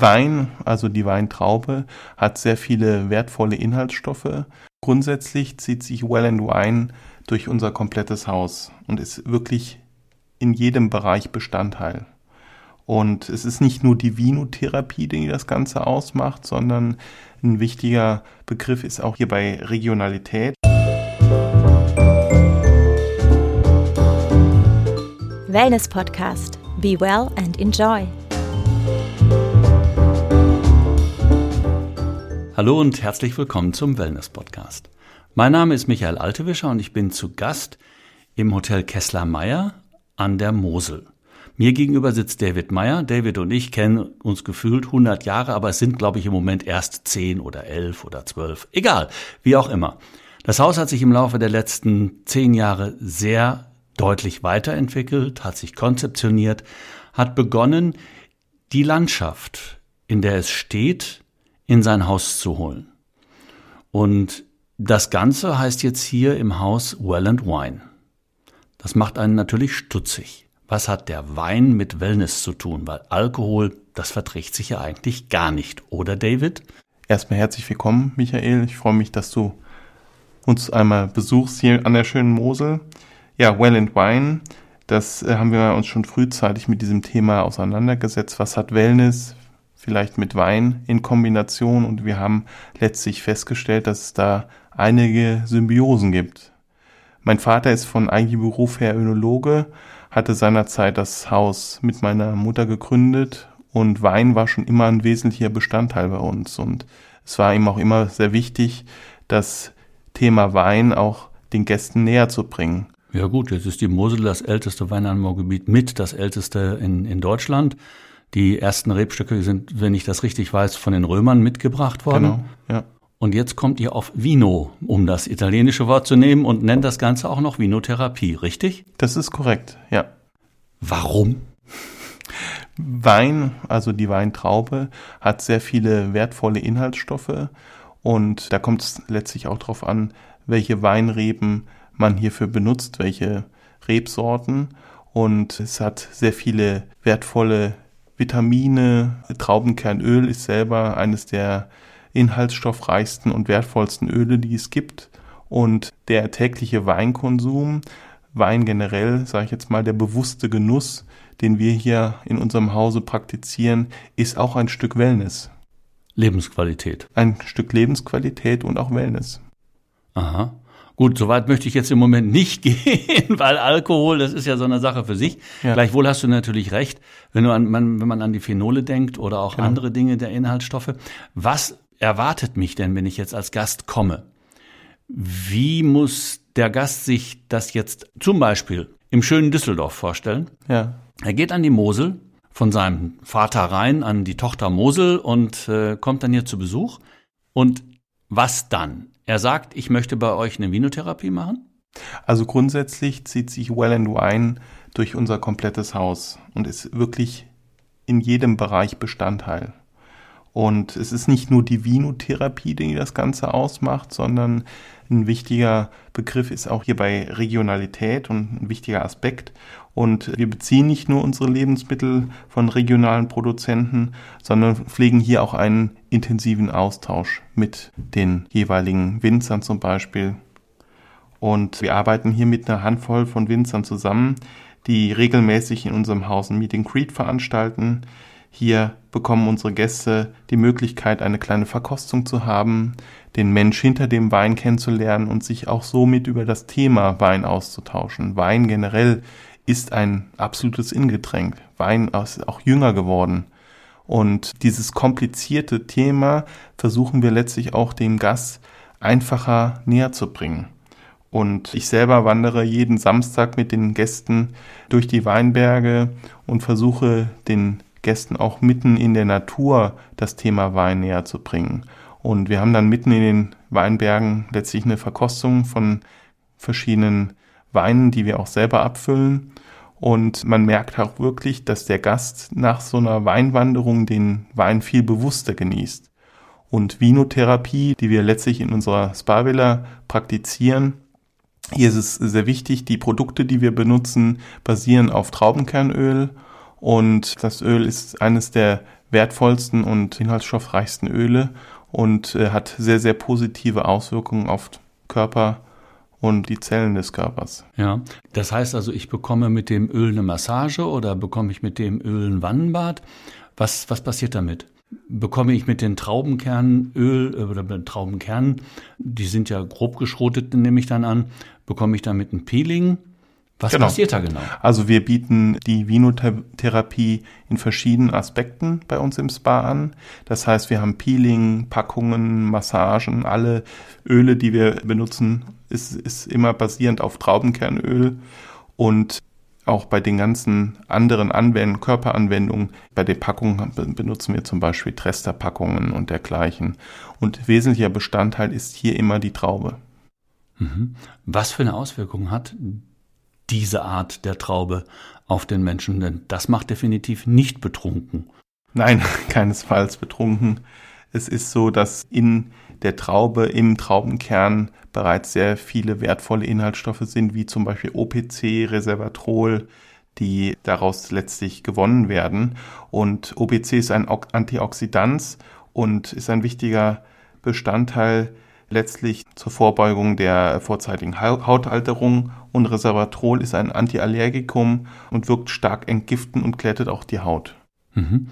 Wein, also die Weintraube, hat sehr viele wertvolle Inhaltsstoffe. Grundsätzlich zieht sich Well and Wine durch unser komplettes Haus und ist wirklich in jedem Bereich Bestandteil. Und es ist nicht nur die Vinotherapie, die das Ganze ausmacht, sondern ein wichtiger Begriff ist auch hier bei Regionalität. Wellness Podcast. Be well and enjoy. Hallo und herzlich willkommen zum Wellness Podcast. Mein Name ist Michael Altewischer und ich bin zu Gast im Hotel Kessler Meier an der Mosel. Mir gegenüber sitzt David Meyer. David und ich kennen uns gefühlt 100 Jahre, aber es sind, glaube ich, im Moment erst 10 oder 11 oder 12. Egal, wie auch immer. Das Haus hat sich im Laufe der letzten 10 Jahre sehr deutlich weiterentwickelt, hat sich konzeptioniert, hat begonnen, die Landschaft, in der es steht, in sein Haus zu holen. Und das Ganze heißt jetzt hier im Haus Well and Wine. Das macht einen natürlich stutzig. Was hat der Wein mit Wellness zu tun? Weil Alkohol, das verträgt sich ja eigentlich gar nicht, oder David? Erstmal herzlich willkommen, Michael. Ich freue mich, dass du uns einmal besuchst hier an der schönen Mosel. Ja, Well and Wine, das äh, haben wir uns schon frühzeitig mit diesem Thema auseinandergesetzt. Was hat Wellness? Vielleicht mit Wein in Kombination und wir haben letztlich festgestellt, dass es da einige Symbiosen gibt. Mein Vater ist von eigenem Beruf her Önologe, hatte seinerzeit das Haus mit meiner Mutter gegründet und Wein war schon immer ein wesentlicher Bestandteil bei uns und es war ihm auch immer sehr wichtig, das Thema Wein auch den Gästen näher zu bringen. Ja gut, jetzt ist die Mosel das älteste Weinanbaugebiet mit das älteste in, in Deutschland. Die ersten Rebstöcke sind, wenn ich das richtig weiß, von den Römern mitgebracht worden. Genau, ja. Und jetzt kommt ihr auf Vino, um das italienische Wort zu nehmen und nennt das Ganze auch noch Vinotherapie, richtig? Das ist korrekt, ja. Warum? Wein, also die Weintraube, hat sehr viele wertvolle Inhaltsstoffe und da kommt es letztlich auch darauf an, welche Weinreben man hierfür benutzt, welche Rebsorten. Und es hat sehr viele wertvolle Vitamine. Traubenkernöl ist selber eines der inhaltsstoffreichsten und wertvollsten Öle, die es gibt. Und der tägliche Weinkonsum, Wein generell, sage ich jetzt mal, der bewusste Genuss, den wir hier in unserem Hause praktizieren, ist auch ein Stück Wellness. Lebensqualität. Ein Stück Lebensqualität und auch Wellness. Aha. Gut, soweit möchte ich jetzt im Moment nicht gehen, weil Alkohol, das ist ja so eine Sache für sich. Ja. Gleichwohl hast du natürlich recht, wenn, du an, man, wenn man an die Phenole denkt oder auch genau. andere Dinge der Inhaltsstoffe. Was erwartet mich denn, wenn ich jetzt als Gast komme? Wie muss der Gast sich das jetzt zum Beispiel im schönen Düsseldorf vorstellen? Ja. Er geht an die Mosel, von seinem Vater rein an die Tochter Mosel und äh, kommt dann hier zu Besuch. Und was dann? Er sagt, ich möchte bei euch eine Vinotherapie machen? Also grundsätzlich zieht sich Well and Wine durch unser komplettes Haus und ist wirklich in jedem Bereich Bestandteil. Und es ist nicht nur die Vinotherapie, die das Ganze ausmacht, sondern ein wichtiger Begriff ist auch hier bei Regionalität und ein wichtiger Aspekt. Und wir beziehen nicht nur unsere Lebensmittel von regionalen Produzenten, sondern pflegen hier auch einen intensiven Austausch mit den jeweiligen Winzern zum Beispiel. Und wir arbeiten hier mit einer Handvoll von Winzern zusammen, die regelmäßig in unserem Haus ein Meet and Greet veranstalten. Hier bekommen unsere Gäste die Möglichkeit, eine kleine Verkostung zu haben, den Mensch hinter dem Wein kennenzulernen und sich auch somit über das Thema Wein auszutauschen. Wein generell ist ein absolutes Ingetränk. Wein ist auch jünger geworden. Und dieses komplizierte Thema versuchen wir letztlich auch dem Gast einfacher näher zu bringen. Und ich selber wandere jeden Samstag mit den Gästen durch die Weinberge und versuche den Gästen auch mitten in der Natur das Thema Wein näher zu bringen. Und wir haben dann mitten in den Weinbergen letztlich eine Verkostung von verschiedenen Weinen, die wir auch selber abfüllen. Und man merkt auch wirklich, dass der Gast nach so einer Weinwanderung den Wein viel bewusster genießt. Und Vinotherapie, die wir letztlich in unserer Spa-Villa praktizieren, hier ist es sehr wichtig, die Produkte, die wir benutzen, basieren auf Traubenkernöl und das Öl ist eines der wertvollsten und inhaltsstoffreichsten Öle und äh, hat sehr, sehr positive Auswirkungen auf Körper und die Zellen des Körpers. Ja, das heißt also, ich bekomme mit dem Öl eine Massage oder bekomme ich mit dem Öl ein Wannenbad? Was, was passiert damit? Bekomme ich mit den Traubenkernen Öl äh, oder mit Traubenkernen, die sind ja grob geschrotet, nehme ich dann an, bekomme ich damit ein Peeling? Was genau. passiert da genau? Also wir bieten die Vinotherapie in verschiedenen Aspekten bei uns im Spa an. Das heißt, wir haben Peeling, Packungen, Massagen, alle Öle, die wir benutzen, ist, ist immer basierend auf Traubenkernöl und auch bei den ganzen anderen Anwendungen, Körperanwendungen, bei den Packungen benutzen wir zum Beispiel Trester-Packungen und dergleichen. Und wesentlicher Bestandteil ist hier immer die Traube. Mhm. Was für eine Auswirkung hat diese Art der Traube auf den Menschen, denn das macht definitiv nicht betrunken. Nein, keinesfalls betrunken. Es ist so, dass in der Traube, im Traubenkern bereits sehr viele wertvolle Inhaltsstoffe sind, wie zum Beispiel OPC, Resveratrol, die daraus letztlich gewonnen werden. Und OPC ist ein Antioxidant und ist ein wichtiger Bestandteil letztlich zur Vorbeugung der vorzeitigen Hautalterung und Resveratrol ist ein Antiallergikum und wirkt stark entgiftend und glättet auch die Haut. Mhm.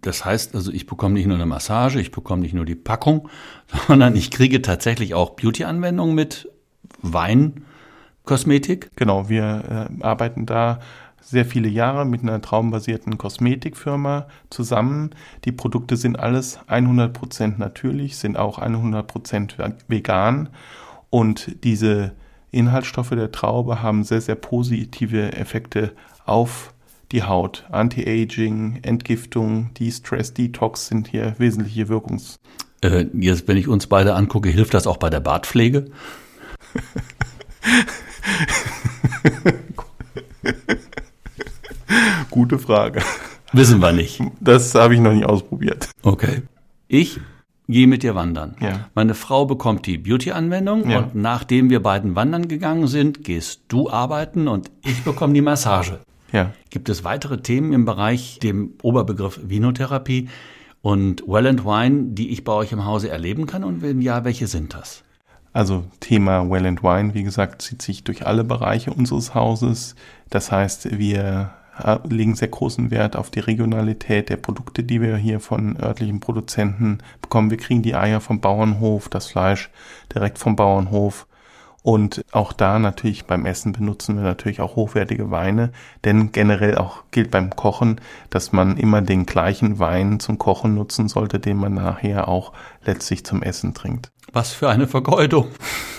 Das heißt also, ich bekomme nicht nur eine Massage, ich bekomme nicht nur die Packung, sondern ich kriege tatsächlich auch Beauty-Anwendungen mit Weinkosmetik. Genau, wir äh, arbeiten da sehr viele Jahre mit einer traumbasierten Kosmetikfirma zusammen. Die Produkte sind alles 100% natürlich, sind auch 100% vegan und diese Inhaltsstoffe der Traube haben sehr, sehr positive Effekte auf die Haut. Anti-Aging, Entgiftung, De-Stress, Detox sind hier wesentliche Wirkungs. Äh, jetzt, wenn ich uns beide angucke, hilft das auch bei der Bartpflege? Gute Frage. Wissen wir nicht. Das habe ich noch nicht ausprobiert. Okay. Ich gehe mit dir wandern. Ja. Meine Frau bekommt die Beauty-Anwendung ja. und nachdem wir beiden wandern gegangen sind, gehst du arbeiten und ich bekomme die Massage. Ja. Gibt es weitere Themen im Bereich dem Oberbegriff Vinotherapie und Well and Wine, die ich bei euch im Hause erleben kann? Und wenn ja, welche sind das? Also Thema Well and Wine, wie gesagt, zieht sich durch alle Bereiche unseres Hauses. Das heißt, wir legen sehr großen Wert auf die Regionalität der Produkte, die wir hier von örtlichen Produzenten bekommen. Wir kriegen die Eier vom Bauernhof, das Fleisch direkt vom Bauernhof. Und auch da natürlich beim Essen benutzen wir natürlich auch hochwertige Weine, denn generell auch gilt beim Kochen, dass man immer den gleichen Wein zum Kochen nutzen sollte, den man nachher auch letztlich zum Essen trinkt. Was für eine Vergeudung.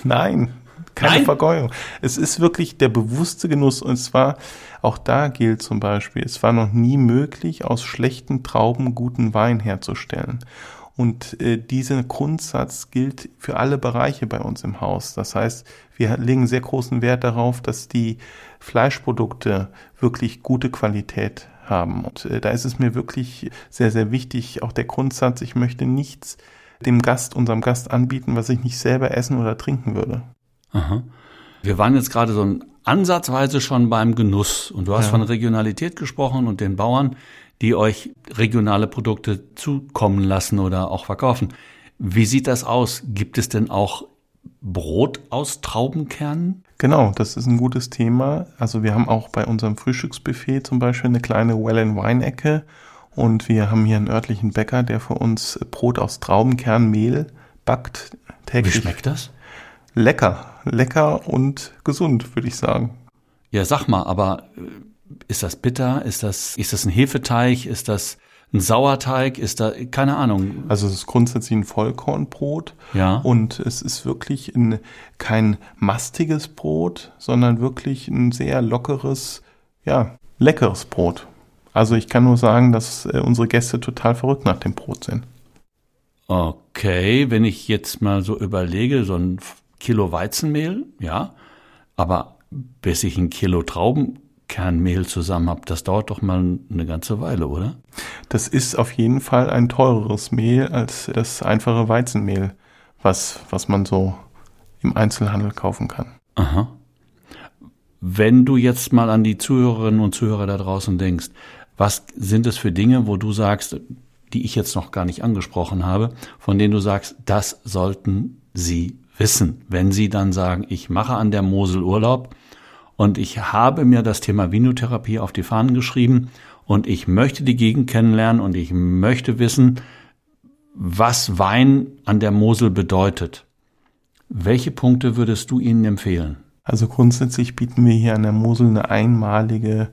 Nein, keine Nein? Vergeudung. Es ist wirklich der bewusste Genuss und zwar auch da gilt zum Beispiel, es war noch nie möglich, aus schlechten Trauben guten Wein herzustellen. Und äh, dieser Grundsatz gilt für alle Bereiche bei uns im Haus. Das heißt, wir legen sehr großen Wert darauf, dass die Fleischprodukte wirklich gute Qualität haben. Und äh, da ist es mir wirklich sehr, sehr wichtig, auch der Grundsatz, ich möchte nichts dem Gast, unserem Gast anbieten, was ich nicht selber essen oder trinken würde. Aha. Wir waren jetzt gerade so ansatzweise schon beim Genuss und du hast ja. von Regionalität gesprochen und den Bauern die euch regionale Produkte zukommen lassen oder auch verkaufen. Wie sieht das aus? Gibt es denn auch Brot aus Traubenkernen? Genau, das ist ein gutes Thema. Also wir haben auch bei unserem Frühstücksbuffet zum Beispiel eine kleine Well and Wine Ecke und wir haben hier einen örtlichen Bäcker, der für uns Brot aus Traubenkernmehl backt täglich. Wie schmeckt das? Lecker, lecker und gesund, würde ich sagen. Ja, sag mal, aber äh, ist das bitter? Ist das, ist das ein Hefeteig? Ist das ein Sauerteig? Ist da, keine Ahnung. Also es ist grundsätzlich ein Vollkornbrot. Ja. Und es ist wirklich ein, kein mastiges Brot, sondern wirklich ein sehr lockeres, ja, leckeres Brot. Also ich kann nur sagen, dass äh, unsere Gäste total verrückt nach dem Brot sind. Okay, wenn ich jetzt mal so überlege, so ein Kilo Weizenmehl, ja, aber bis ich ein Kilo Trauben Kernmehl zusammen habe, das dauert doch mal eine ganze Weile, oder? Das ist auf jeden Fall ein teureres Mehl als das einfache Weizenmehl, was, was man so im Einzelhandel kaufen kann. Aha. Wenn du jetzt mal an die Zuhörerinnen und Zuhörer da draußen denkst, Was sind es für Dinge, wo du sagst, die ich jetzt noch gar nicht angesprochen habe, von denen du sagst, das sollten Sie wissen, wenn Sie dann sagen, ich mache an der Mosel Urlaub und ich habe mir das Thema Vinotherapie auf die Fahnen geschrieben und ich möchte die Gegend kennenlernen und ich möchte wissen, was Wein an der Mosel bedeutet. Welche Punkte würdest du ihnen empfehlen? Also grundsätzlich bieten wir hier an der Mosel eine einmalige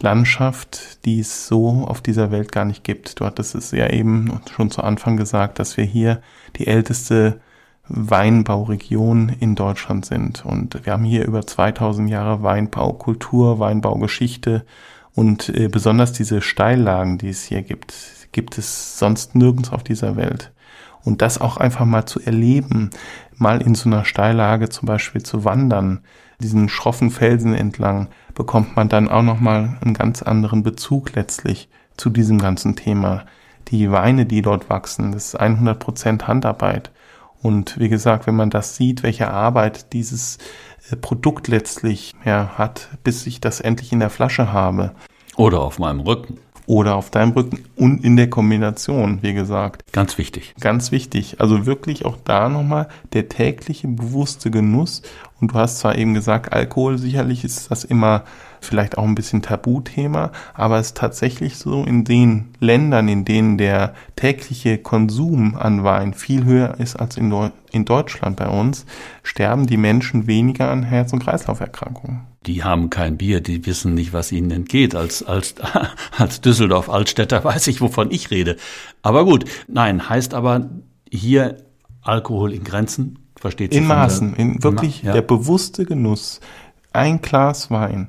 Landschaft, die es so auf dieser Welt gar nicht gibt. Du hattest es ja eben schon zu Anfang gesagt, dass wir hier die älteste Weinbauregion in Deutschland sind. Und wir haben hier über 2000 Jahre Weinbaukultur, Weinbaugeschichte und äh, besonders diese Steillagen, die es hier gibt, gibt es sonst nirgends auf dieser Welt. Und das auch einfach mal zu erleben, mal in so einer Steillage zum Beispiel zu wandern, diesen schroffen Felsen entlang, bekommt man dann auch nochmal einen ganz anderen Bezug letztlich zu diesem ganzen Thema. Die Weine, die dort wachsen, das ist 100 Prozent Handarbeit. Und wie gesagt, wenn man das sieht, welche Arbeit dieses äh, Produkt letztlich ja, hat, bis ich das endlich in der Flasche habe. Oder auf meinem Rücken oder auf deinem Rücken und in der Kombination, wie gesagt. Ganz wichtig. Ganz wichtig. Also wirklich auch da nochmal der tägliche bewusste Genuss. Und du hast zwar eben gesagt, Alkohol, sicherlich ist das immer vielleicht auch ein bisschen Tabuthema, aber es ist tatsächlich so in den Ländern, in denen der tägliche Konsum an Wein viel höher ist als in, in Deutschland bei uns, sterben die Menschen weniger an Herz- und Kreislauferkrankungen die haben kein Bier, die wissen nicht, was ihnen entgeht. Als, als, als Düsseldorf-Altstädter weiß ich, wovon ich rede. Aber gut, nein, heißt aber hier Alkohol in Grenzen, versteht sich. In Maßen, in wirklich ja. der bewusste Genuss. Ein Glas Wein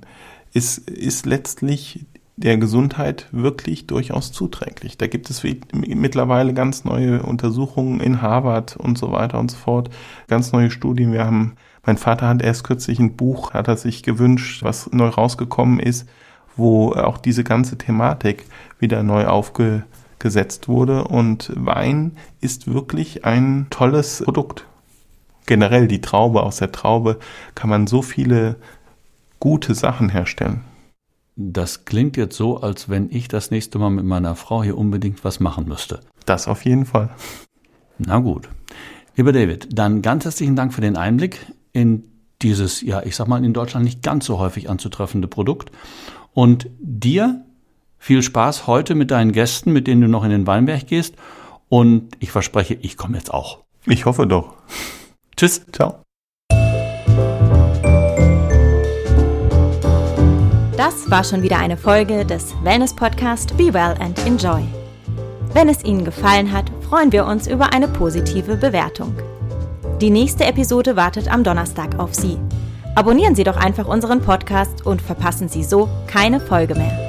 ist, ist letztlich der Gesundheit wirklich durchaus zuträglich. Da gibt es mittlerweile ganz neue Untersuchungen in Harvard und so weiter und so fort, ganz neue Studien. Wir haben mein Vater hat erst kürzlich ein Buch, hat er sich gewünscht, was neu rausgekommen ist, wo auch diese ganze Thematik wieder neu aufgesetzt wurde. Und Wein ist wirklich ein tolles Produkt. Generell die Traube, aus der Traube kann man so viele gute Sachen herstellen. Das klingt jetzt so, als wenn ich das nächste Mal mit meiner Frau hier unbedingt was machen müsste. Das auf jeden Fall. Na gut. Lieber David, dann ganz herzlichen Dank für den Einblick in dieses, ja, ich sag mal, in Deutschland nicht ganz so häufig anzutreffende Produkt. Und dir viel Spaß heute mit deinen Gästen, mit denen du noch in den Weinberg gehst. Und ich verspreche, ich komme jetzt auch. Ich hoffe doch. Tschüss. Ciao. Das war schon wieder eine Folge des Wellness Podcast Be Well and Enjoy. Wenn es Ihnen gefallen hat, freuen wir uns über eine positive Bewertung. Die nächste Episode wartet am Donnerstag auf Sie. Abonnieren Sie doch einfach unseren Podcast und verpassen Sie so keine Folge mehr.